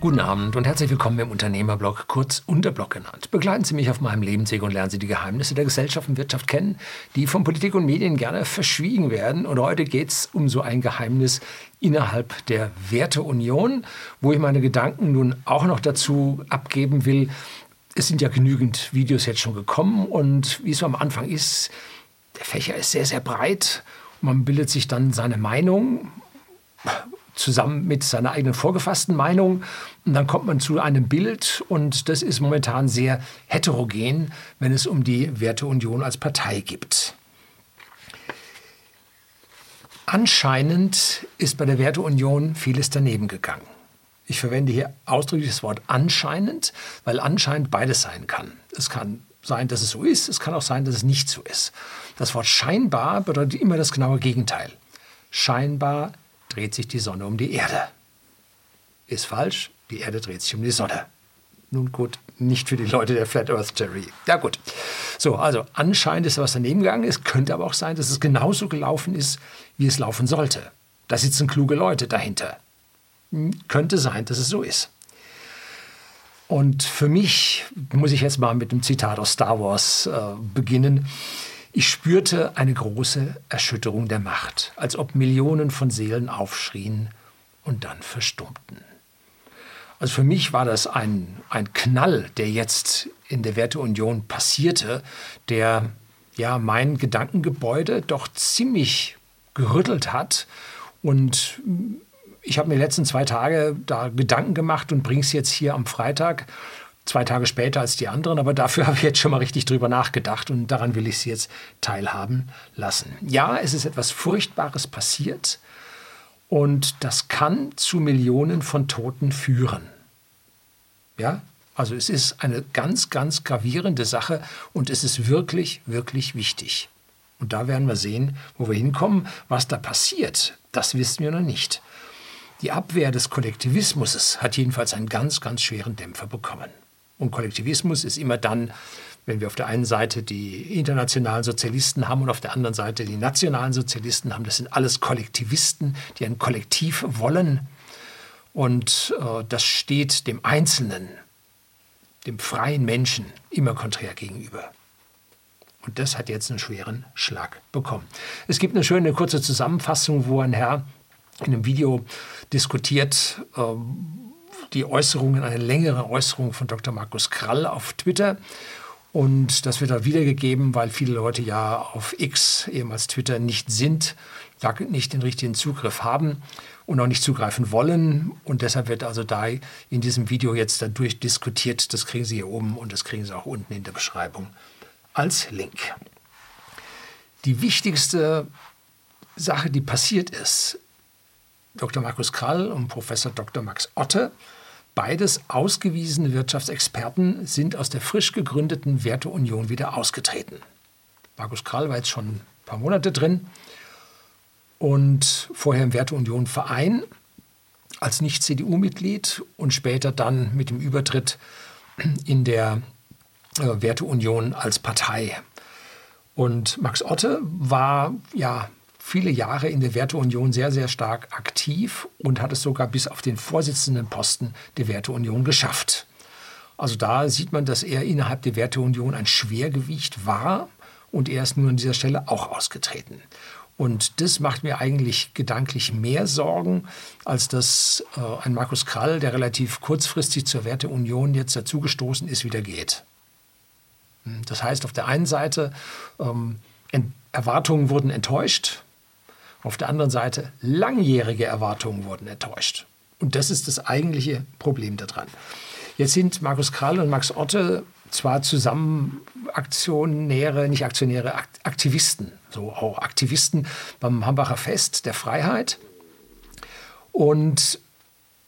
Guten Abend und herzlich willkommen im Unternehmerblog, kurz Unterblog genannt. Begleiten Sie mich auf meinem Lebensweg und lernen Sie die Geheimnisse der Gesellschaft und Wirtschaft kennen, die von Politik und Medien gerne verschwiegen werden. Und heute geht es um so ein Geheimnis innerhalb der Werteunion, wo ich meine Gedanken nun auch noch dazu abgeben will. Es sind ja genügend Videos jetzt schon gekommen und wie es so am Anfang ist, der Fächer ist sehr, sehr breit. Man bildet sich dann seine Meinung zusammen mit seiner eigenen vorgefassten Meinung. Und dann kommt man zu einem Bild und das ist momentan sehr heterogen, wenn es um die Werteunion als Partei geht. Anscheinend ist bei der Werteunion vieles daneben gegangen. Ich verwende hier ausdrücklich das Wort anscheinend, weil anscheinend beides sein kann. Es kann sein, dass es so ist, es kann auch sein, dass es nicht so ist. Das Wort scheinbar bedeutet immer das genaue Gegenteil. Scheinbar dreht sich die Sonne um die Erde. Ist falsch, die Erde dreht sich um die Sonne. Nun gut, nicht für die Leute der Flat Earth Theory. Ja gut. So, also anscheinend ist was daneben gegangen. Es könnte aber auch sein, dass es genauso gelaufen ist, wie es laufen sollte. Da sitzen kluge Leute dahinter. Hm, könnte sein, dass es so ist. Und für mich muss ich jetzt mal mit einem Zitat aus Star Wars äh, beginnen. Ich spürte eine große Erschütterung der Macht, als ob Millionen von Seelen aufschrien und dann verstummten. Also für mich war das ein, ein Knall, der jetzt in der Werteunion passierte, der ja mein Gedankengebäude doch ziemlich gerüttelt hat. Und ich habe mir die letzten zwei Tage da Gedanken gemacht und bringe es jetzt hier am Freitag zwei Tage später als die anderen, aber dafür habe ich jetzt schon mal richtig drüber nachgedacht und daran will ich Sie jetzt teilhaben lassen. Ja, es ist etwas Furchtbares passiert und das kann zu Millionen von Toten führen. Ja, also es ist eine ganz, ganz gravierende Sache und es ist wirklich, wirklich wichtig. Und da werden wir sehen, wo wir hinkommen. Was da passiert, das wissen wir noch nicht. Die Abwehr des Kollektivismus hat jedenfalls einen ganz, ganz schweren Dämpfer bekommen. Und Kollektivismus ist immer dann, wenn wir auf der einen Seite die internationalen Sozialisten haben und auf der anderen Seite die nationalen Sozialisten haben. Das sind alles Kollektivisten, die ein Kollektiv wollen. Und äh, das steht dem Einzelnen, dem freien Menschen immer konträr gegenüber. Und das hat jetzt einen schweren Schlag bekommen. Es gibt eine schöne kurze Zusammenfassung, wo ein Herr in einem Video diskutiert, ähm, die Äußerungen, eine längere Äußerung von Dr. Markus Krall auf Twitter. Und das wird da wiedergegeben, weil viele Leute ja auf X, ehemals Twitter, nicht sind, nicht den richtigen Zugriff haben und auch nicht zugreifen wollen. Und deshalb wird also da in diesem Video jetzt dadurch diskutiert. Das kriegen Sie hier oben und das kriegen Sie auch unten in der Beschreibung als Link. Die wichtigste Sache, die passiert ist, Dr. Markus Krall und Professor Dr. Max Otte Beides ausgewiesene Wirtschaftsexperten sind aus der frisch gegründeten Werteunion wieder ausgetreten. Markus Krall war jetzt schon ein paar Monate drin und vorher im Werteunion Verein als Nicht-CDU-Mitglied und später dann mit dem Übertritt in der äh, Werteunion als Partei. Und Max Otte war ja viele Jahre in der Werteunion sehr, sehr stark aktiv und hat es sogar bis auf den Vorsitzendenposten der Werteunion geschafft. Also da sieht man, dass er innerhalb der Werteunion ein Schwergewicht war und er ist nun an dieser Stelle auch ausgetreten. Und das macht mir eigentlich gedanklich mehr Sorgen, als dass äh, ein Markus Krall, der relativ kurzfristig zur Werteunion jetzt dazugestoßen ist, wieder geht. Hm, das heißt, auf der einen Seite, ähm, Erwartungen wurden enttäuscht, auf der anderen Seite, langjährige Erwartungen wurden enttäuscht. Und das ist das eigentliche Problem daran. Jetzt sind Markus Krall und Max Otte zwar zusammen Aktionäre, nicht Aktionäre, Aktivisten, so auch Aktivisten beim Hambacher Fest der Freiheit. Und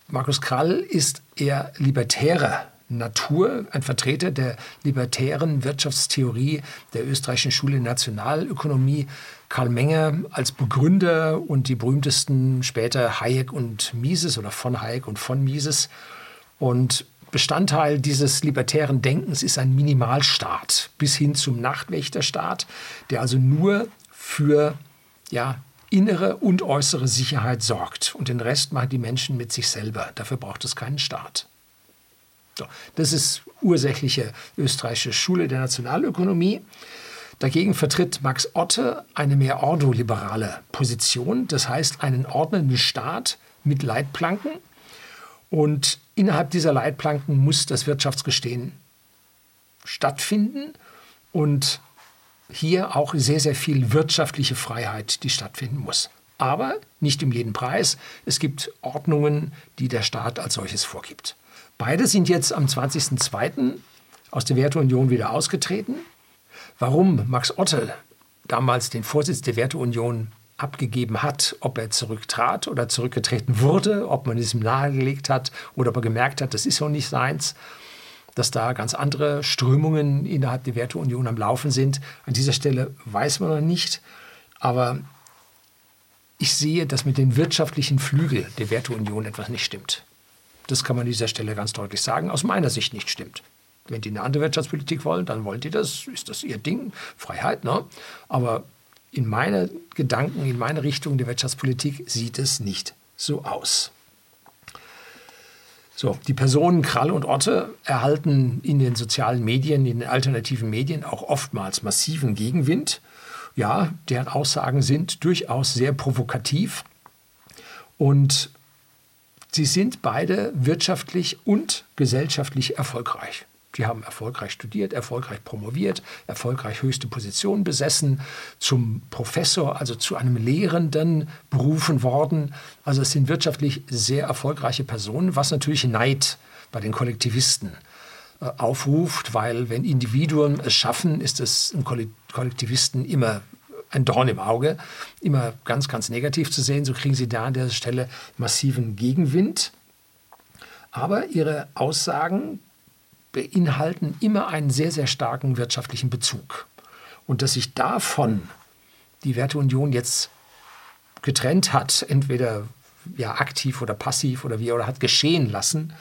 Markus Krall ist eher libertärer Natur, ein Vertreter der libertären Wirtschaftstheorie der österreichischen Schule Nationalökonomie, Karl Menger als Begründer und die berühmtesten später Hayek und Mises oder von Hayek und von Mises. Und Bestandteil dieses libertären Denkens ist ein Minimalstaat bis hin zum Nachtwächterstaat, der also nur für ja, innere und äußere Sicherheit sorgt. Und den Rest machen die Menschen mit sich selber. Dafür braucht es keinen Staat. So, das ist ursächliche österreichische Schule der Nationalökonomie. Dagegen vertritt Max Otte eine mehr ordoliberale Position, das heißt einen ordnenden Staat mit Leitplanken. Und innerhalb dieser Leitplanken muss das Wirtschaftsgestehen stattfinden und hier auch sehr, sehr viel wirtschaftliche Freiheit, die stattfinden muss. Aber nicht um jeden Preis. Es gibt Ordnungen, die der Staat als solches vorgibt. Beide sind jetzt am 20.02. aus der Werteunion wieder ausgetreten. Warum Max Otte damals den Vorsitz der Werteunion abgegeben hat, ob er zurücktrat oder zurückgetreten wurde, ob man es ihm nahegelegt hat oder ob er gemerkt hat, das ist so nicht seins, dass da ganz andere Strömungen innerhalb der Werteunion am Laufen sind. An dieser Stelle weiß man noch nicht, aber ich sehe, dass mit den wirtschaftlichen Flügeln der Werteunion etwas nicht stimmt. Das kann man an dieser Stelle ganz deutlich sagen, aus meiner Sicht nicht stimmt. Wenn die eine andere Wirtschaftspolitik wollen, dann wollen die das, ist das ihr Ding, Freiheit. Ne? Aber in meine Gedanken, in meine Richtung der Wirtschaftspolitik sieht es nicht so aus. So, die Personen Krall und Otte erhalten in den sozialen Medien, in den alternativen Medien auch oftmals massiven Gegenwind. Ja, deren Aussagen sind durchaus sehr provokativ und sie sind beide wirtschaftlich und gesellschaftlich erfolgreich. Die haben erfolgreich studiert, erfolgreich promoviert, erfolgreich höchste Positionen besessen, zum Professor, also zu einem Lehrenden berufen worden. Also es sind wirtschaftlich sehr erfolgreiche Personen, was natürlich Neid bei den Kollektivisten äh, aufruft, weil wenn Individuen es schaffen, ist es im Kollektivisten immer ein Dorn im Auge, immer ganz, ganz negativ zu sehen. So kriegen sie da an der Stelle massiven Gegenwind. Aber ihre Aussagen beinhalten immer einen sehr, sehr starken wirtschaftlichen Bezug. Und dass sich davon die Werteunion jetzt getrennt hat, entweder ja, aktiv oder passiv oder wie, oder hat geschehen lassen,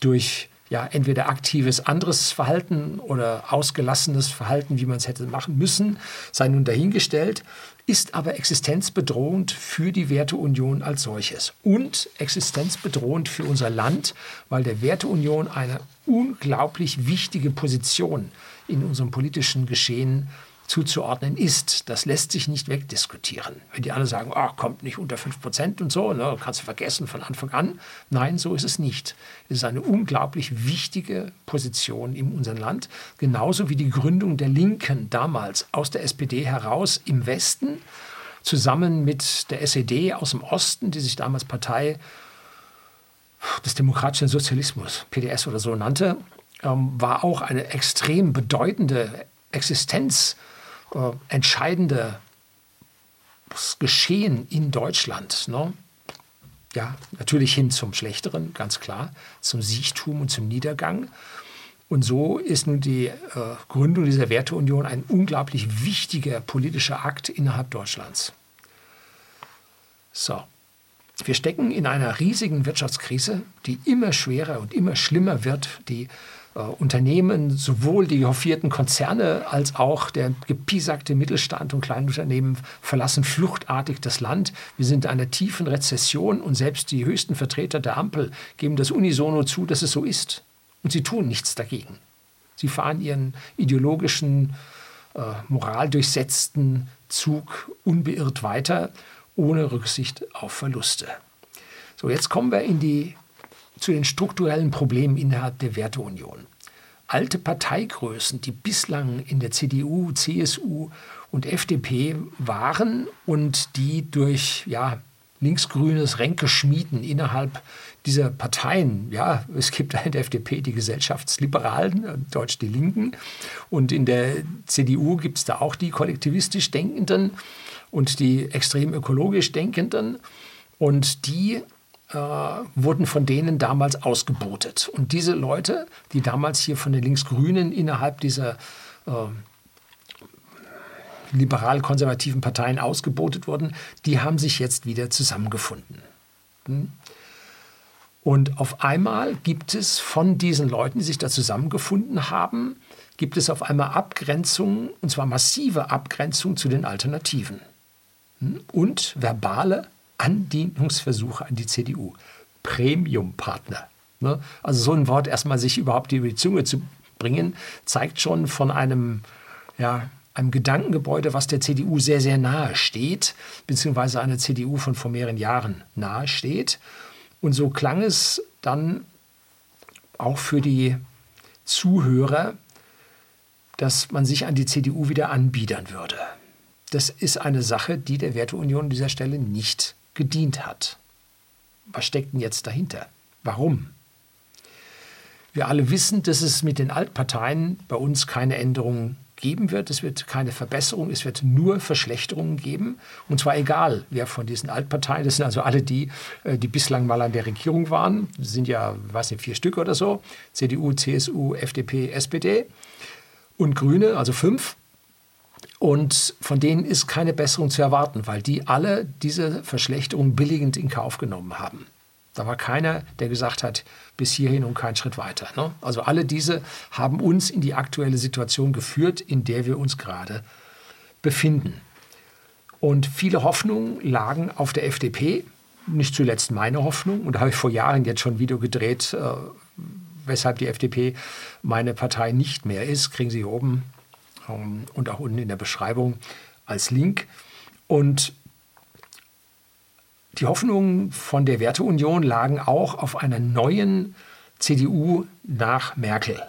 durch ja, entweder aktives anderes Verhalten oder ausgelassenes Verhalten, wie man es hätte machen müssen, sei nun dahingestellt, ist aber existenzbedrohend für die Werteunion als solches und existenzbedrohend für unser Land, weil der Werteunion eine unglaublich wichtige Position in unserem politischen Geschehen zuzuordnen ist. Das lässt sich nicht wegdiskutieren. Wenn die anderen sagen, oh, kommt nicht unter 5 Prozent und so, ne, kannst du vergessen von Anfang an. Nein, so ist es nicht. Es ist eine unglaublich wichtige Position in unserem Land, genauso wie die Gründung der Linken damals aus der SPD heraus im Westen, zusammen mit der SED aus dem Osten, die sich damals Partei des demokratischen Sozialismus, PDS oder so nannte, ähm, war auch eine extrem bedeutende Existenz äh, entscheidende Geschehen in Deutschland. Ne? Ja, natürlich hin zum Schlechteren, ganz klar, zum Siechtum und zum Niedergang. Und so ist nun die äh, Gründung dieser Werteunion ein unglaublich wichtiger politischer Akt innerhalb Deutschlands. So, wir stecken in einer riesigen Wirtschaftskrise, die immer schwerer und immer schlimmer wird, die Unternehmen, sowohl die hoffierten Konzerne als auch der gepiesagte Mittelstand und Kleinunternehmen verlassen fluchtartig das Land. Wir sind in einer tiefen Rezession und selbst die höchsten Vertreter der Ampel geben das unisono zu, dass es so ist. Und sie tun nichts dagegen. Sie fahren ihren ideologischen, äh, moraldurchsetzten Zug unbeirrt weiter, ohne Rücksicht auf Verluste. So, jetzt kommen wir in die zu den strukturellen Problemen innerhalb der Werteunion. Alte Parteigrößen, die bislang in der CDU, CSU und FDP waren und die durch ja, linksgrünes Ränkeschmieden innerhalb dieser Parteien, ja, es gibt in der FDP die Gesellschaftsliberalen, Deutsch die Linken, und in der CDU gibt es da auch die kollektivistisch Denkenden und die extrem ökologisch Denkenden. Und die äh, wurden von denen damals ausgebotet. Und diese Leute, die damals hier von den Linksgrünen innerhalb dieser äh, liberal-konservativen Parteien ausgebotet wurden, die haben sich jetzt wieder zusammengefunden. Hm? Und auf einmal gibt es von diesen Leuten, die sich da zusammengefunden haben, gibt es auf einmal Abgrenzungen, und zwar massive Abgrenzungen zu den Alternativen. hm, und verbale Andienungsversuche an die CDU. Premium-Partner. Ne? Also so ein Wort erstmal sich überhaupt über die Zunge zu bringen, zeigt schon von einem, ja, einem Gedankengebäude, was der CDU sehr, sehr nahe steht, beziehungsweise einer CDU von vor mehreren Jahren nahe steht. Und so klang es dann auch für die Zuhörer, dass man sich an die CDU wieder anbiedern würde. Das ist eine Sache, die der Werteunion an dieser Stelle nicht gedient hat. Was steckt denn jetzt dahinter? Warum? Wir alle wissen, dass es mit den Altparteien bei uns keine Änderungen geben wird. Es wird keine Verbesserung, es wird nur Verschlechterungen geben. Und zwar egal, wer von diesen Altparteien, das sind also alle die, äh, die bislang mal an der Regierung waren, das sind ja, weiß nicht, vier Stück oder so, CDU, CSU, FDP, SPD und Grüne, also fünf. Und von denen ist keine Besserung zu erwarten, weil die alle diese Verschlechterung billigend in Kauf genommen haben. Da war keiner, der gesagt hat, bis hierhin und keinen Schritt weiter. Ne? Also alle diese haben uns in die aktuelle Situation geführt, in der wir uns gerade befinden. Und viele Hoffnungen lagen auf der FDP, nicht zuletzt meine Hoffnung. Und da habe ich vor Jahren jetzt schon ein Video gedreht, äh, weshalb die FDP meine Partei nicht mehr ist. Kriegen Sie hier oben und auch unten in der Beschreibung als Link. Und die Hoffnungen von der Werteunion lagen auch auf einer neuen CDU nach Merkel.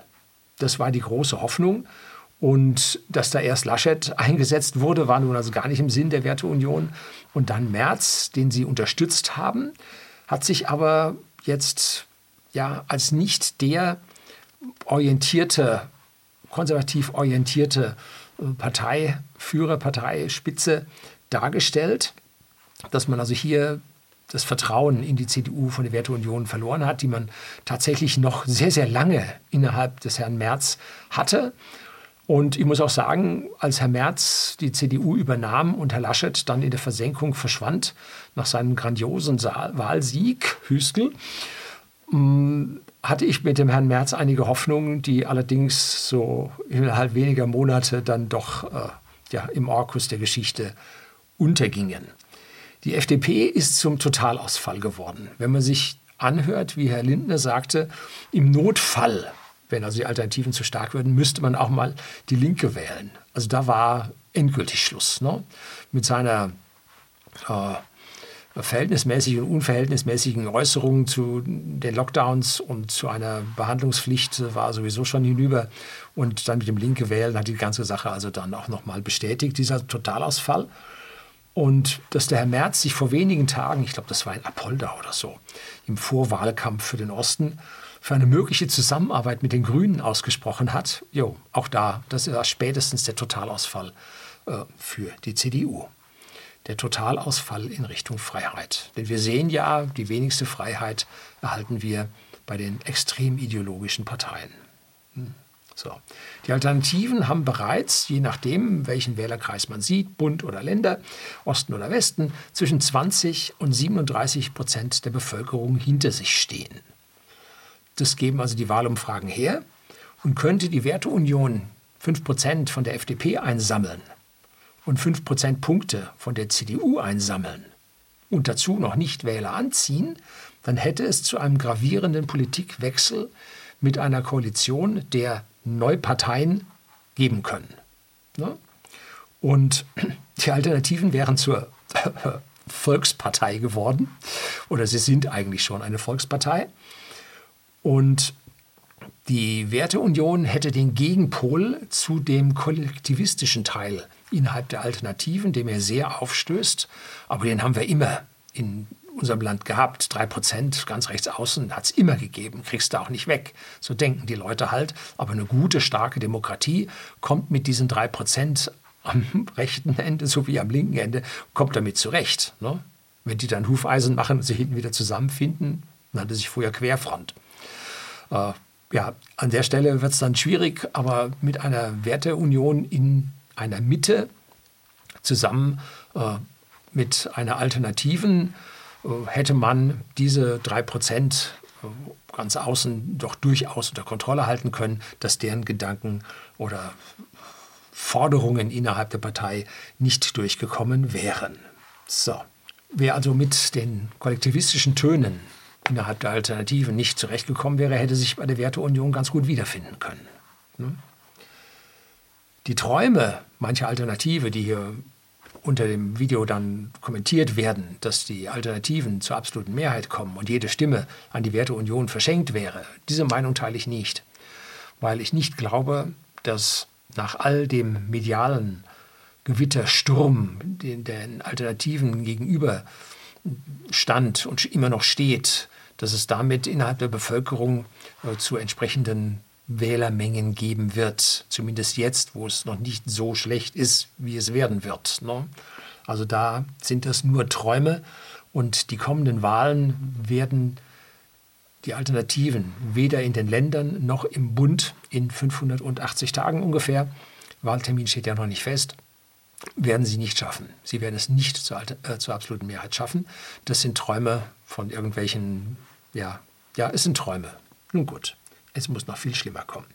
Das war die große Hoffnung. Und dass da erst Laschet eingesetzt wurde, war nun also gar nicht im Sinn der Werteunion. Und dann Merz, den sie unterstützt haben, hat sich aber jetzt ja als nicht der orientierte, konservativ orientierte äh, Parteiführer, Parteispitze dargestellt dass man also hier das Vertrauen in die CDU von der Werteunion verloren hat, die man tatsächlich noch sehr, sehr lange innerhalb des Herrn Merz hatte. Und ich muss auch sagen, als Herr Merz die CDU übernahm und Herr Laschet dann in der Versenkung verschwand, nach seinem grandiosen Wahlsieg, Hüstel, hatte ich mit dem Herrn Merz einige Hoffnungen, die allerdings so innerhalb weniger Monate dann doch äh, ja, im Orkus der Geschichte untergingen. Die FDP ist zum Totalausfall geworden. Wenn man sich anhört, wie Herr Lindner sagte, im Notfall, wenn also die Alternativen zu stark würden, müsste man auch mal die Linke wählen. Also da war endgültig Schluss. Ne? Mit seiner äh, verhältnismäßigen und unverhältnismäßigen Äußerungen zu den Lockdowns und zu einer Behandlungspflicht war sowieso schon hinüber. Und dann mit dem Linke wählen hat die ganze Sache also dann auch nochmal bestätigt, dieser Totalausfall. Und dass der Herr Merz sich vor wenigen Tagen, ich glaube, das war in Apolda oder so, im Vorwahlkampf für den Osten, für eine mögliche Zusammenarbeit mit den Grünen ausgesprochen hat, jo, auch da, das ist spätestens der Totalausfall äh, für die CDU. Der Totalausfall in Richtung Freiheit. Denn wir sehen ja, die wenigste Freiheit erhalten wir bei den extrem ideologischen Parteien. Hm. So. Die Alternativen haben bereits, je nachdem, welchen Wählerkreis man sieht, Bund oder Länder, Osten oder Westen, zwischen 20 und 37 Prozent der Bevölkerung hinter sich stehen. Das geben also die Wahlumfragen her. Und könnte die Werteunion 5 Prozent von der FDP einsammeln und 5 Prozentpunkte von der CDU einsammeln und dazu noch nicht Wähler anziehen, dann hätte es zu einem gravierenden Politikwechsel mit einer Koalition der Neuparteien geben können. Ne? Und die Alternativen wären zur Volkspartei geworden, oder sie sind eigentlich schon eine Volkspartei. Und die Werteunion hätte den Gegenpol zu dem kollektivistischen Teil innerhalb der Alternativen, dem er sehr aufstößt. Aber den haben wir immer in unserem Land gehabt. Drei Prozent ganz rechts außen hat es immer gegeben, kriegst du auch nicht weg. So denken die Leute halt. Aber eine gute, starke Demokratie kommt mit diesen drei Prozent am rechten Ende sowie am linken Ende, kommt damit zurecht. Ne? Wenn die dann Hufeisen machen und sich hinten wieder zusammenfinden, nannte sich vorher Querfront. Äh, ja, an der Stelle wird es dann schwierig, aber mit einer Werteunion in einer Mitte zusammen äh, mit einer alternativen äh, hätte man diese drei Prozent äh, ganz außen doch durchaus unter Kontrolle halten können, dass deren Gedanken oder Forderungen innerhalb der Partei nicht durchgekommen wären. So, wer also mit den kollektivistischen Tönen innerhalb der Alternative nicht zurechtgekommen wäre, hätte sich bei der Werteunion ganz gut wiederfinden können. Die Träume mancher Alternative, die hier unter dem Video dann kommentiert werden, dass die Alternativen zur absoluten Mehrheit kommen und jede Stimme an die Werteunion verschenkt wäre, diese Meinung teile ich nicht, weil ich nicht glaube, dass nach all dem medialen Gewittersturm, den den Alternativen gegenüber stand und immer noch steht, dass es damit innerhalb der Bevölkerung äh, zu entsprechenden Wählermengen geben wird. Zumindest jetzt, wo es noch nicht so schlecht ist, wie es werden wird. Ne? Also da sind das nur Träume und die kommenden Wahlen werden die Alternativen weder in den Ländern noch im Bund in 580 Tagen ungefähr, Wahltermin steht ja noch nicht fest, werden sie nicht schaffen. Sie werden es nicht zur, äh, zur absoluten Mehrheit schaffen. Das sind Träume von irgendwelchen, ja, ja, es sind Träume. Nun gut. Es muss noch viel schlimmer kommen.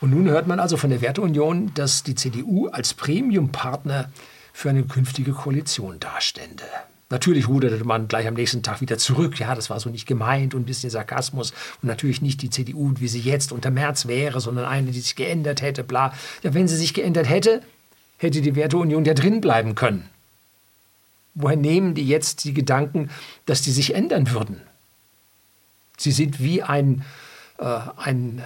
Und nun hört man also von der Werteunion, dass die CDU als Premiumpartner für eine künftige Koalition dastände. Natürlich ruderte man gleich am nächsten Tag wieder zurück. Ja, das war so nicht gemeint und ein bisschen Sarkasmus. Und natürlich nicht die CDU, wie sie jetzt unter März wäre, sondern eine, die sich geändert hätte, bla. Ja, wenn sie sich geändert hätte, hätte die Werteunion ja drin bleiben können. Woher nehmen die jetzt die Gedanken, dass die sich ändern würden? Sie sind wie ein, ein,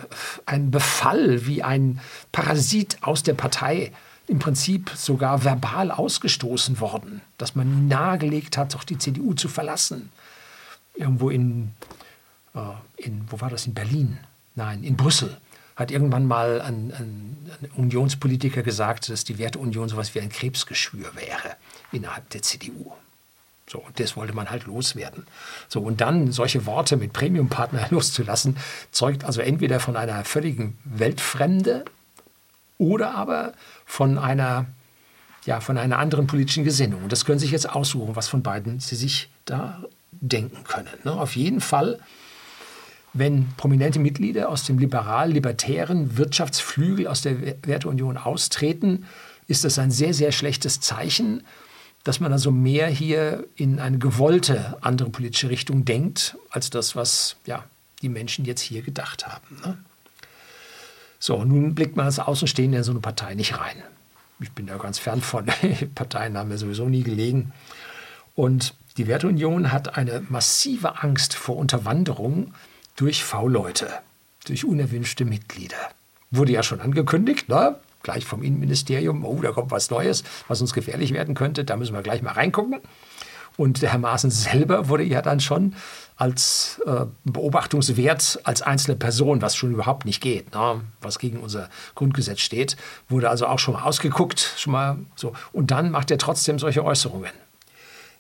ein Befall, wie ein Parasit aus der Partei im Prinzip sogar verbal ausgestoßen worden, dass man nahegelegt hat, doch die CDU zu verlassen. Irgendwo in, äh, in, wo war das, in Berlin? Nein, in Brüssel hat irgendwann mal ein, ein, ein Unionspolitiker gesagt, dass die Werteunion sowas wie ein Krebsgeschwür wäre innerhalb der CDU. So, und das wollte man halt loswerden. So, und dann solche Worte mit Premiumpartner loszulassen, zeugt also entweder von einer völligen Weltfremde oder aber von einer, ja, von einer anderen politischen Gesinnung. Und das können Sie sich jetzt aussuchen, was von beiden Sie sich da denken können. Ne? Auf jeden Fall, wenn prominente Mitglieder aus dem liberal-libertären Wirtschaftsflügel aus der Werteunion austreten, ist das ein sehr, sehr schlechtes Zeichen dass man also mehr hier in eine gewollte andere politische Richtung denkt, als das, was ja, die Menschen jetzt hier gedacht haben. Ne? So, nun blickt man als Außenstehender in so eine Partei nicht rein. Ich bin da ganz fern von. Parteien haben mir sowieso nie gelegen. Und die Werteunion hat eine massive Angst vor Unterwanderung durch V-Leute, durch unerwünschte Mitglieder. Wurde ja schon angekündigt, ne? Gleich vom Innenministerium, oh, da kommt was Neues, was uns gefährlich werden könnte, da müssen wir gleich mal reingucken. Und der Herr Maaßen selber wurde ja dann schon als äh, Beobachtungswert als einzelne Person, was schon überhaupt nicht geht, ne? was gegen unser Grundgesetz steht, wurde also auch schon mal ausgeguckt, schon mal so. Und dann macht er trotzdem solche Äußerungen.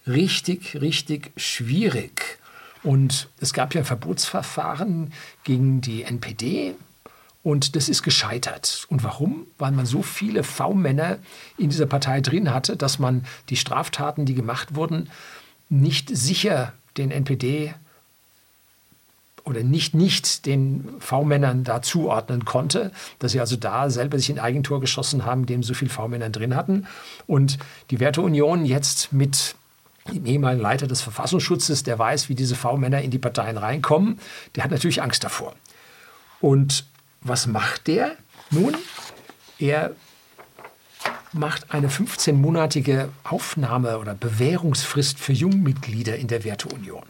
Richtig, richtig schwierig. Und es gab ja ein Verbotsverfahren gegen die NPD, und das ist gescheitert. Und warum? Weil man so viele V-Männer in dieser Partei drin hatte, dass man die Straftaten, die gemacht wurden, nicht sicher den NPD oder nicht nicht den V-Männern da zuordnen konnte, dass sie also da selber sich ein Eigentor geschossen haben, dem so viele V-Männer drin hatten. Und die Werteunion jetzt mit dem ehemaligen Leiter des Verfassungsschutzes, der weiß, wie diese V-Männer in die Parteien reinkommen, der hat natürlich Angst davor. Und was macht der? Nun, er macht eine 15-monatige Aufnahme- oder Bewährungsfrist für Jungmitglieder in der Werteunion.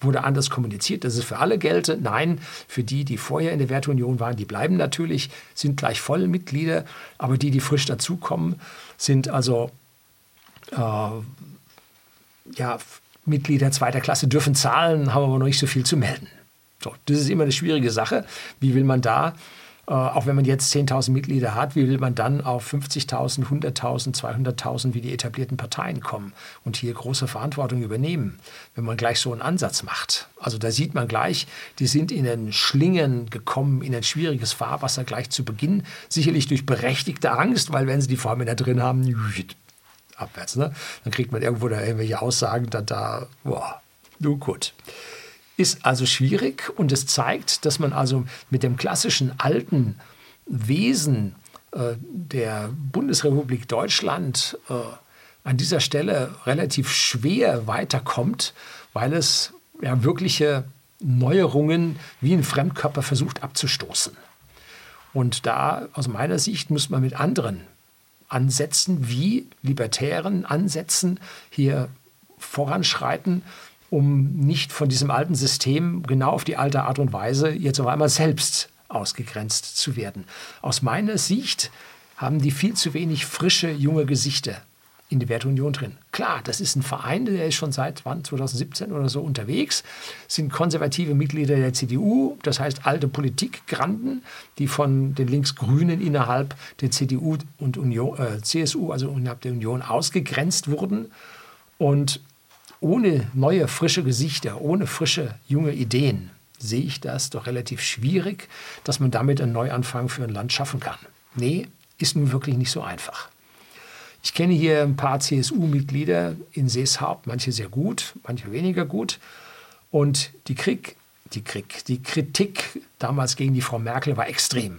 Wurde anders kommuniziert, dass es für alle gelte. Nein, für die, die vorher in der Werteunion waren, die bleiben natürlich, sind gleich voll Mitglieder. Aber die, die frisch dazukommen, sind also äh, ja, Mitglieder zweiter Klasse, dürfen zahlen, haben aber noch nicht so viel zu melden. So, das ist immer eine schwierige Sache. Wie will man da, äh, auch wenn man jetzt 10.000 Mitglieder hat, wie will man dann auf 50.000, 100.000, 200.000 wie die etablierten Parteien kommen und hier große Verantwortung übernehmen, wenn man gleich so einen Ansatz macht? Also da sieht man gleich, die sind in ein Schlingen gekommen, in ein schwieriges Fahrwasser gleich zu Beginn, sicherlich durch berechtigte Angst, weil wenn sie die da drin haben, abwärts, ne? dann kriegt man irgendwo da irgendwelche Aussagen, dann da, boah, nun gut. Ist also schwierig und es zeigt, dass man also mit dem klassischen alten Wesen äh, der Bundesrepublik Deutschland äh, an dieser Stelle relativ schwer weiterkommt, weil es ja, wirkliche Neuerungen wie ein Fremdkörper versucht abzustoßen. Und da aus meiner Sicht muss man mit anderen Ansätzen wie libertären Ansätzen hier voranschreiten, um nicht von diesem alten System genau auf die alte Art und Weise jetzt auf einmal selbst ausgegrenzt zu werden. Aus meiner Sicht haben die viel zu wenig frische, junge Gesichter in der Werteunion drin. Klar, das ist ein Verein, der ist schon seit wann, 2017 oder so unterwegs, sind konservative Mitglieder der CDU, das heißt alte Politikgranden, die von den Linksgrünen innerhalb der CDU und Union, äh, CSU, also innerhalb der Union, ausgegrenzt wurden. Und ohne neue, frische Gesichter, ohne frische, junge Ideen sehe ich das doch relativ schwierig, dass man damit einen Neuanfang für ein Land schaffen kann. Nee, ist nun wirklich nicht so einfach. Ich kenne hier ein paar CSU-Mitglieder in Seeshaupt, manche sehr gut, manche weniger gut. Und die, Krieg, die, Krieg, die Kritik damals gegen die Frau Merkel war extrem.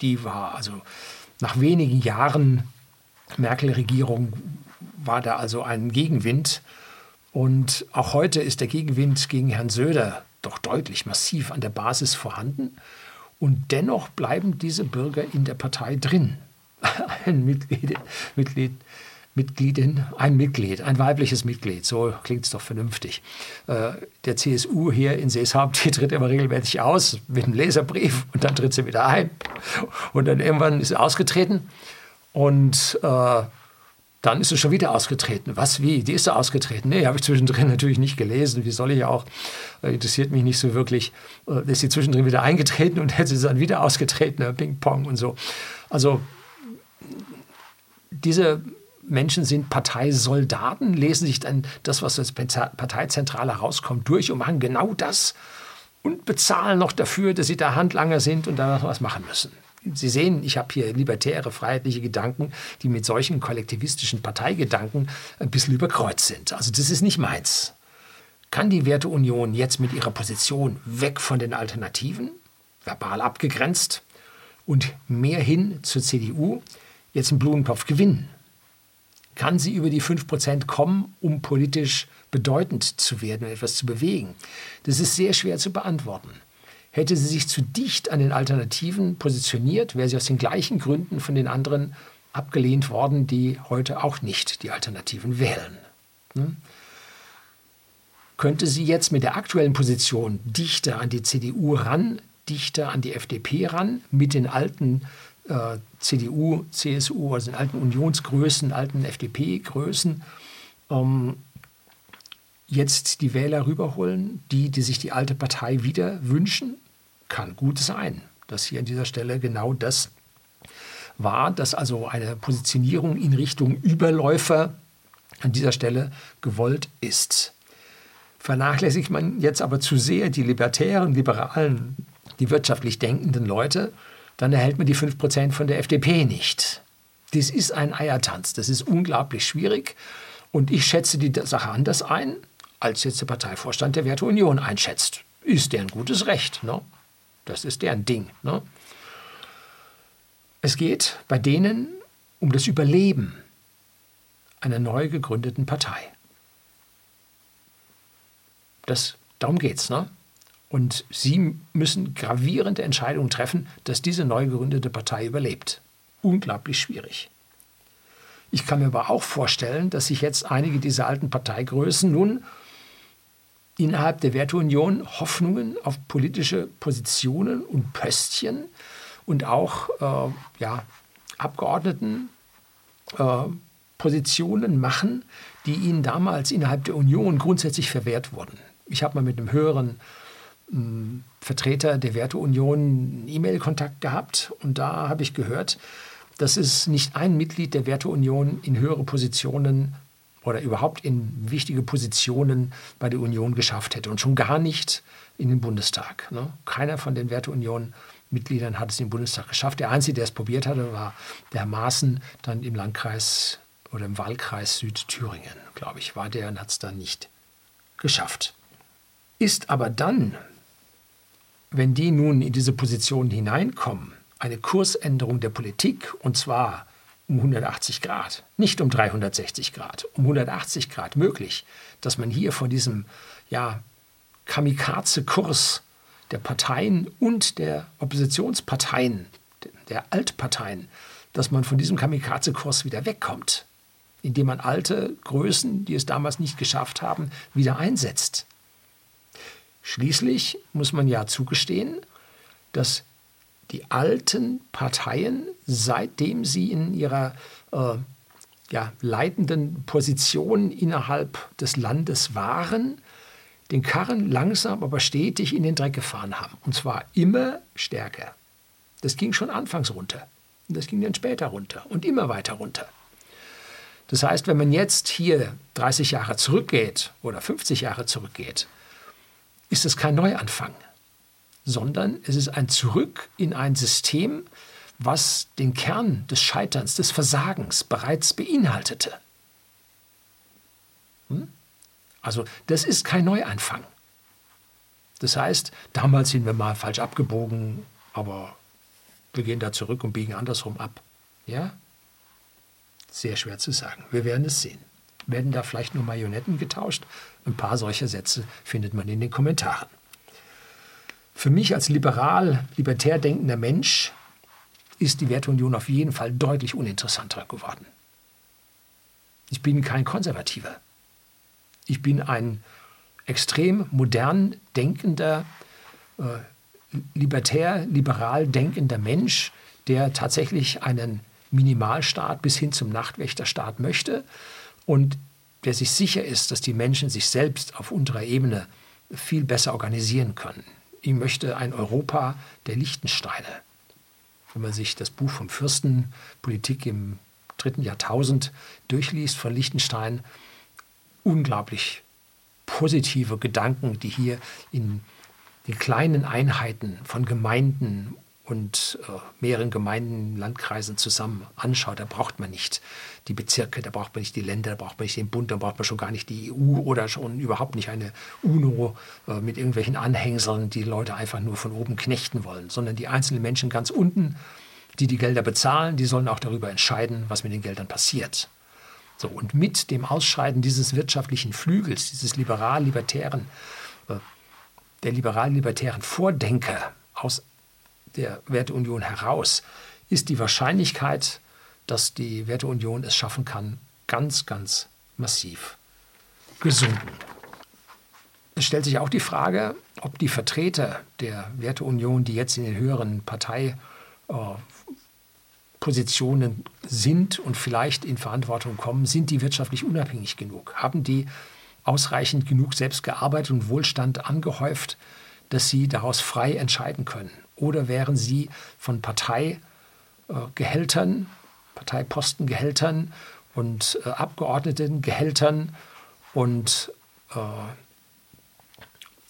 Die war also nach wenigen Jahren Merkel-Regierung war da also ein Gegenwind. Und auch heute ist der Gegenwind gegen Herrn Söder doch deutlich massiv an der Basis vorhanden. Und dennoch bleiben diese Bürger in der Partei drin. ein Mitglied, Mitglied, Mitgliedin, ein Mitglied, ein weibliches Mitglied, so klingt es doch vernünftig. Äh, der CSU hier in Seeshaupt, die tritt immer regelmäßig aus mit einem Leserbrief und dann tritt sie wieder ein. Und dann irgendwann ist sie ausgetreten und äh, dann ist sie schon wieder ausgetreten. Was, wie? Die ist sie ausgetreten? Nee, habe ich zwischendrin natürlich nicht gelesen. Wie soll ich auch? Äh, interessiert mich nicht so wirklich. Äh, ist sie zwischendrin wieder eingetreten und hätte sie dann wieder ausgetreten, Ping-Pong und so. Also diese Menschen sind Parteisoldaten, lesen sich dann das, was als Parteizentrale herauskommt, durch und machen genau das und bezahlen noch dafür, dass sie da Handlanger sind und da was machen müssen. Sie sehen, ich habe hier libertäre, freiheitliche Gedanken, die mit solchen kollektivistischen Parteigedanken ein bisschen überkreuzt sind. Also das ist nicht meins. Kann die Werteunion jetzt mit ihrer Position weg von den Alternativen, verbal abgegrenzt, und mehr hin zur CDU, jetzt einen Blumentopf gewinnen? Kann sie über die 5% kommen, um politisch bedeutend zu werden und etwas zu bewegen? Das ist sehr schwer zu beantworten. Hätte sie sich zu dicht an den Alternativen positioniert, wäre sie aus den gleichen Gründen von den anderen abgelehnt worden, die heute auch nicht die Alternativen wählen. Hm? Könnte sie jetzt mit der aktuellen Position dichter an die CDU ran, dichter an die FDP ran, mit den alten äh, CDU, CSU, also den alten Unionsgrößen, alten FDP-Größen, ähm, jetzt die Wähler rüberholen, die, die sich die alte Partei wieder wünschen, kann gut sein, dass hier an dieser Stelle genau das war, dass also eine Positionierung in Richtung Überläufer an dieser Stelle gewollt ist. Vernachlässigt man jetzt aber zu sehr die libertären, liberalen, die wirtschaftlich denkenden Leute, dann erhält man die 5% von der FDP nicht. Das ist ein Eiertanz, das ist unglaublich schwierig. Und ich schätze die Sache anders ein, als jetzt der Parteivorstand der Werteunion einschätzt. Ist deren gutes Recht. Ne? Das ist deren Ding. Ne? Es geht bei denen um das Überleben einer neu gegründeten Partei. Das, darum geht es. Ne? Und Sie müssen gravierende Entscheidungen treffen, dass diese neu gegründete Partei überlebt. Unglaublich schwierig. Ich kann mir aber auch vorstellen, dass sich jetzt einige dieser alten Parteigrößen nun innerhalb der Werteunion Hoffnungen auf politische Positionen und Pöstchen und auch äh, ja, Abgeordneten äh, Positionen machen, die ihnen damals innerhalb der Union grundsätzlich verwehrt wurden. Ich habe mal mit einem höheren Vertreter der Werteunion E-Mail-Kontakt gehabt und da habe ich gehört, dass es nicht ein Mitglied der Werteunion in höhere Positionen oder überhaupt in wichtige Positionen bei der Union geschafft hätte und schon gar nicht in den Bundestag. Ne? Keiner von den Werteunion-Mitgliedern hat es in den Bundestag geschafft. Der Einzige, der es probiert hatte, war der Maaßen, dann im Landkreis oder im Wahlkreis Südthüringen, glaube ich, war der und hat es dann nicht geschafft. Ist aber dann wenn die nun in diese Position hineinkommen, eine Kursänderung der Politik, und zwar um 180 Grad, nicht um 360 Grad, um 180 Grad möglich, dass man hier von diesem ja, Kamikaze-Kurs der Parteien und der Oppositionsparteien, der Altparteien, dass man von diesem Kamikaze-Kurs wieder wegkommt, indem man alte Größen, die es damals nicht geschafft haben, wieder einsetzt. Schließlich muss man ja zugestehen, dass die alten Parteien, seitdem sie in ihrer äh, ja, leitenden Position innerhalb des Landes waren, den Karren langsam aber stetig in den Dreck gefahren haben. Und zwar immer stärker. Das ging schon anfangs runter. Und das ging dann später runter und immer weiter runter. Das heißt, wenn man jetzt hier 30 Jahre zurückgeht oder 50 Jahre zurückgeht, ist es kein Neuanfang sondern es ist ein Zurück in ein System, was den Kern des Scheiterns, des Versagens bereits beinhaltete. Hm? Also das ist kein Neuanfang. Das heißt, damals sind wir mal falsch abgebogen, aber wir gehen da zurück und biegen andersrum ab. Ja? Sehr schwer zu sagen. Wir werden es sehen. Werden da vielleicht nur Marionetten getauscht? Ein paar solcher Sätze findet man in den Kommentaren. Für mich als liberal, libertär denkender Mensch ist die Werteunion auf jeden Fall deutlich uninteressanter geworden. Ich bin kein Konservativer. Ich bin ein extrem modern denkender, äh, libertär, liberal denkender Mensch, der tatsächlich einen Minimalstaat bis hin zum Nachtwächterstaat möchte und der sich sicher ist, dass die Menschen sich selbst auf unterer Ebene viel besser organisieren können ich möchte ein Europa der Lichtensteine. Wenn man sich das Buch vom Fürsten, Politik im dritten Jahrtausend durchliest von Liechtenstein, unglaublich positive Gedanken, die hier in den kleinen Einheiten von Gemeinden und äh, mehreren Gemeinden, Landkreisen zusammen anschaut, da braucht man nicht die Bezirke, da braucht man nicht die Länder, da braucht man nicht den Bund, da braucht man schon gar nicht die EU oder schon überhaupt nicht eine UNO äh, mit irgendwelchen Anhängseln, die Leute einfach nur von oben knechten wollen, sondern die einzelnen Menschen ganz unten, die die Gelder bezahlen, die sollen auch darüber entscheiden, was mit den Geldern passiert. So, und mit dem Ausscheiden dieses wirtschaftlichen Flügels, dieses liberal-libertären, äh, der liberal-libertären Vordenker aus der Werteunion heraus ist die Wahrscheinlichkeit, dass die Werteunion es schaffen kann, ganz, ganz massiv gesunken. Es stellt sich auch die Frage, ob die Vertreter der Werteunion, die jetzt in den höheren Parteipositionen sind und vielleicht in Verantwortung kommen, sind die wirtschaftlich unabhängig genug? Haben die ausreichend genug selbst gearbeitet und Wohlstand angehäuft, dass sie daraus frei entscheiden können? Oder wären sie von Parteigehältern, Parteipostengehältern und äh, Abgeordnetengehältern und äh,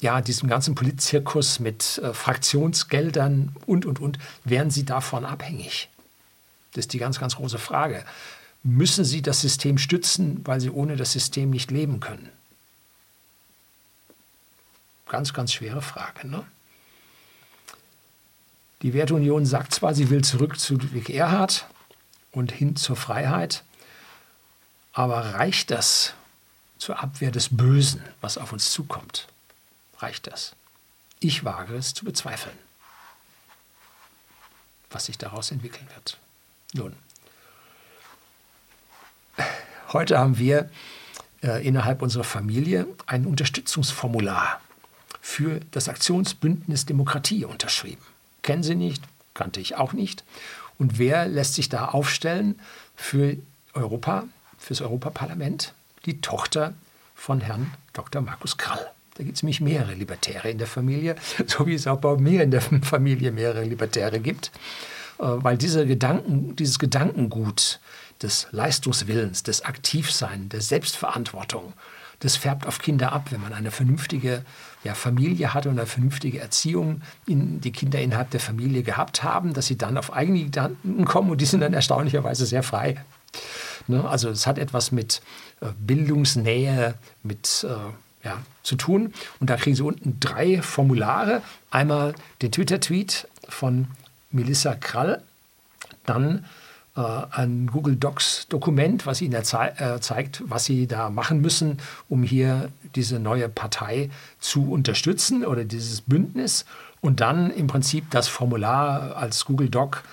ja, diesem ganzen Politzirkus mit äh, Fraktionsgeldern und, und, und, wären sie davon abhängig? Das ist die ganz, ganz große Frage. Müssen sie das System stützen, weil sie ohne das System nicht leben können? Ganz, ganz schwere Frage. Ne? Die Werteunion sagt zwar, sie will zurück zu Ludwig Erhard und hin zur Freiheit, aber reicht das zur Abwehr des Bösen, was auf uns zukommt? Reicht das? Ich wage es zu bezweifeln, was sich daraus entwickeln wird. Nun, heute haben wir äh, innerhalb unserer Familie ein Unterstützungsformular für das Aktionsbündnis Demokratie unterschrieben kennen sie nicht, kannte ich auch nicht. Und wer lässt sich da aufstellen für Europa, fürs Europaparlament? Die Tochter von Herrn Dr. Markus Krall. Da gibt es nämlich mehrere Libertäre in der Familie, so wie es auch bei mir in der Familie mehrere Libertäre gibt. Äh, weil diese Gedanken, dieses Gedankengut des Leistungswillens, des Aktivseins, der Selbstverantwortung, das färbt auf Kinder ab, wenn man eine vernünftige ja, Familie hat und eine vernünftige Erziehung in die Kinder innerhalb der Familie gehabt haben, dass sie dann auf eigene Gedanken kommen und die sind dann erstaunlicherweise sehr frei. Ne? Also es hat etwas mit äh, Bildungsnähe, mit äh, ja, zu tun. Und da kriegen Sie unten drei Formulare. Einmal den Twitter-Tweet von Melissa Krall, dann äh, ein Google Docs Dokument, was Ihnen äh, zeigt, was Sie da machen müssen, um hier diese neue Partei zu unterstützen oder dieses Bündnis. Und dann im Prinzip das Formular als Google Doc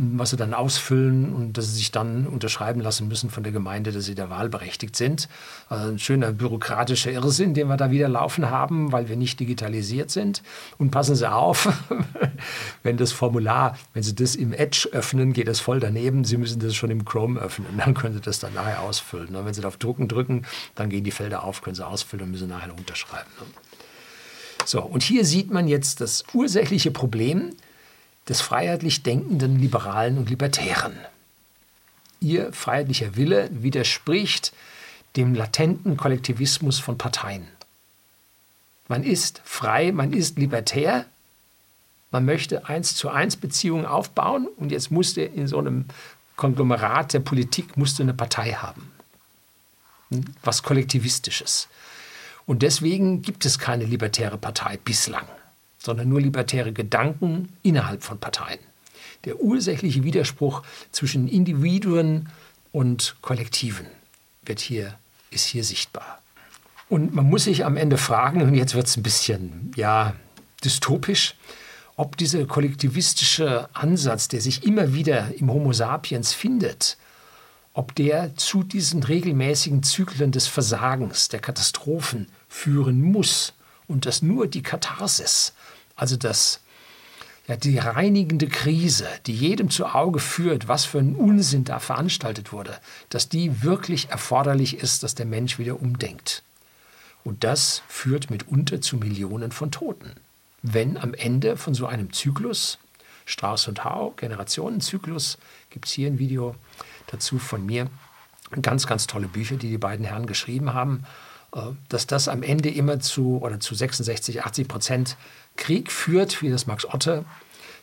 was sie dann ausfüllen und dass sie sich dann unterschreiben lassen müssen von der Gemeinde, dass sie da wahlberechtigt sind. Also ein schöner bürokratischer Irrsinn, den wir da wieder laufen haben, weil wir nicht digitalisiert sind. Und passen Sie auf, wenn das Formular, wenn Sie das im Edge öffnen, geht das voll daneben. Sie müssen das schon im Chrome öffnen. Dann können Sie das dann nachher ausfüllen. Und wenn Sie auf Drucken drücken, dann gehen die Felder auf, können Sie ausfüllen und müssen nachher unterschreiben. So, und hier sieht man jetzt das ursächliche Problem, des freiheitlich denkenden Liberalen und Libertären. Ihr freiheitlicher Wille widerspricht dem latenten Kollektivismus von Parteien. Man ist frei, man ist libertär, man möchte eins zu eins Beziehungen aufbauen und jetzt musste in so einem Konglomerat der Politik musste eine Partei haben. Hm? Was Kollektivistisches. Und deswegen gibt es keine libertäre Partei bislang sondern nur libertäre Gedanken innerhalb von Parteien. Der ursächliche Widerspruch zwischen Individuen und Kollektiven wird hier, ist hier sichtbar. Und man muss sich am Ende fragen, und jetzt wird es ein bisschen ja, dystopisch, ob dieser kollektivistische Ansatz, der sich immer wieder im Homo sapiens findet, ob der zu diesen regelmäßigen Zyklen des Versagens, der Katastrophen führen muss und dass nur die Katharsis also das, ja, die reinigende Krise, die jedem zu Auge führt, was für ein Unsinn da veranstaltet wurde, dass die wirklich erforderlich ist, dass der Mensch wieder umdenkt. Und das führt mitunter zu Millionen von Toten. Wenn am Ende von so einem Zyklus, Strauß und Hau, Generationenzyklus, gibt es hier ein Video dazu von mir, ganz, ganz tolle Bücher, die die beiden Herren geschrieben haben, dass das am Ende immer zu oder zu 66, 80 Prozent Krieg führt, wie das Max Otte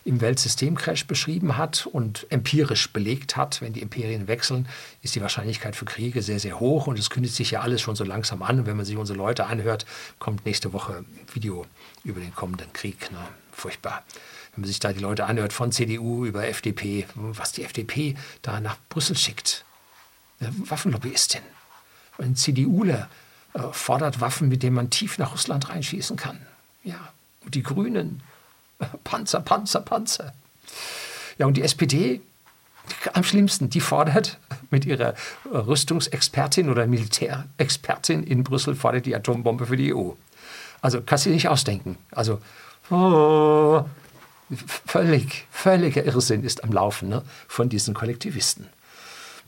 im Weltsystemcrash beschrieben hat und empirisch belegt hat, wenn die Imperien wechseln, ist die Wahrscheinlichkeit für Kriege sehr, sehr hoch und es kündigt sich ja alles schon so langsam an. Und wenn man sich unsere Leute anhört, kommt nächste Woche ein Video über den kommenden Krieg. Ne? Furchtbar. Wenn man sich da die Leute anhört von CDU über FDP, was die FDP da nach Brüssel schickt. Eine Waffenlobbyistin. Ein CDUler äh, fordert Waffen, mit denen man tief nach Russland reinschießen kann. Ja, und die Grünen, Panzer, Panzer, Panzer. Ja, und die SPD, am schlimmsten, die fordert mit ihrer Rüstungsexpertin oder Militärexpertin in Brüssel, fordert die Atombombe für die EU. Also kannst du dir nicht ausdenken. Also oh, völlig, völliger Irrsinn ist am Laufen ne, von diesen Kollektivisten.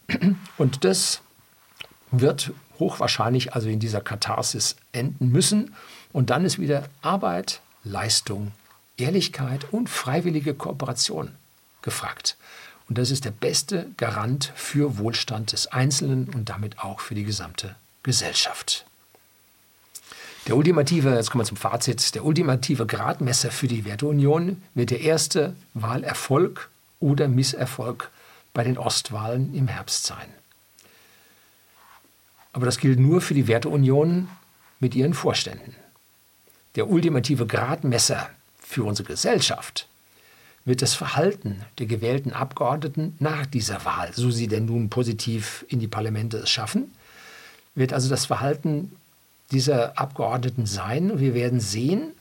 Und das wird hochwahrscheinlich also in dieser Katharsis enden müssen. Und dann ist wieder Arbeit, Leistung, Ehrlichkeit und freiwillige Kooperation gefragt. Und das ist der beste Garant für Wohlstand des Einzelnen und damit auch für die gesamte Gesellschaft. Der ultimative, jetzt kommen wir zum Fazit, der ultimative Gradmesser für die Werteunion wird der erste Wahlerfolg oder Misserfolg bei den Ostwahlen im Herbst sein. Aber das gilt nur für die Werteunion mit ihren Vorständen der ultimative Gradmesser für unsere Gesellschaft wird das Verhalten der gewählten Abgeordneten nach dieser Wahl, so sie denn nun positiv in die Parlamente es schaffen, wird also das Verhalten dieser Abgeordneten sein. Und wir werden sehen,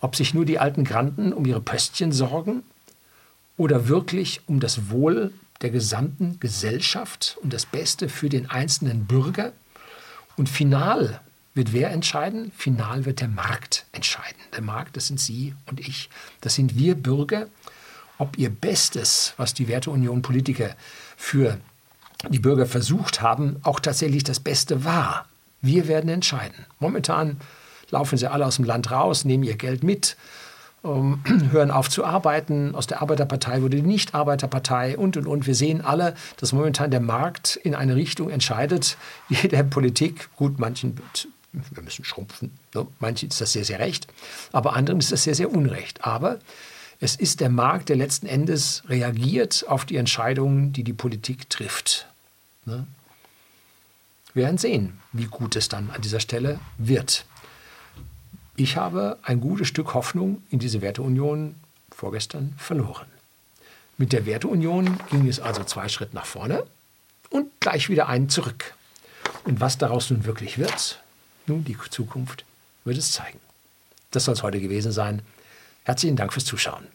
ob sich nur die alten Granden um ihre Pöstchen sorgen oder wirklich um das Wohl der gesamten Gesellschaft, um das Beste für den einzelnen Bürger. Und final wird wer entscheiden? Final wird der Markt entscheiden. Der Markt, das sind Sie und ich. Das sind wir Bürger. Ob ihr Bestes, was die Werteunion Politiker für die Bürger versucht haben, auch tatsächlich das Beste war. Wir werden entscheiden. Momentan laufen sie alle aus dem Land raus, nehmen ihr Geld mit, ähm, hören auf zu arbeiten. Aus der Arbeiterpartei wurde die Nicht-Arbeiterpartei und, und, und. Wir sehen alle, dass momentan der Markt in eine Richtung entscheidet, die der Politik, gut, manchen wir müssen schrumpfen. Ne? Manchen ist das sehr, sehr recht, aber anderen ist das sehr, sehr unrecht. Aber es ist der Markt, der letzten Endes reagiert auf die Entscheidungen, die die Politik trifft. Ne? Wir werden sehen, wie gut es dann an dieser Stelle wird. Ich habe ein gutes Stück Hoffnung in diese Werteunion vorgestern verloren. Mit der Werteunion ging es also zwei Schritte nach vorne und gleich wieder einen zurück. Und was daraus nun wirklich wird, nun die Zukunft wird es zeigen. Das soll es heute gewesen sein. Herzlichen Dank fürs Zuschauen.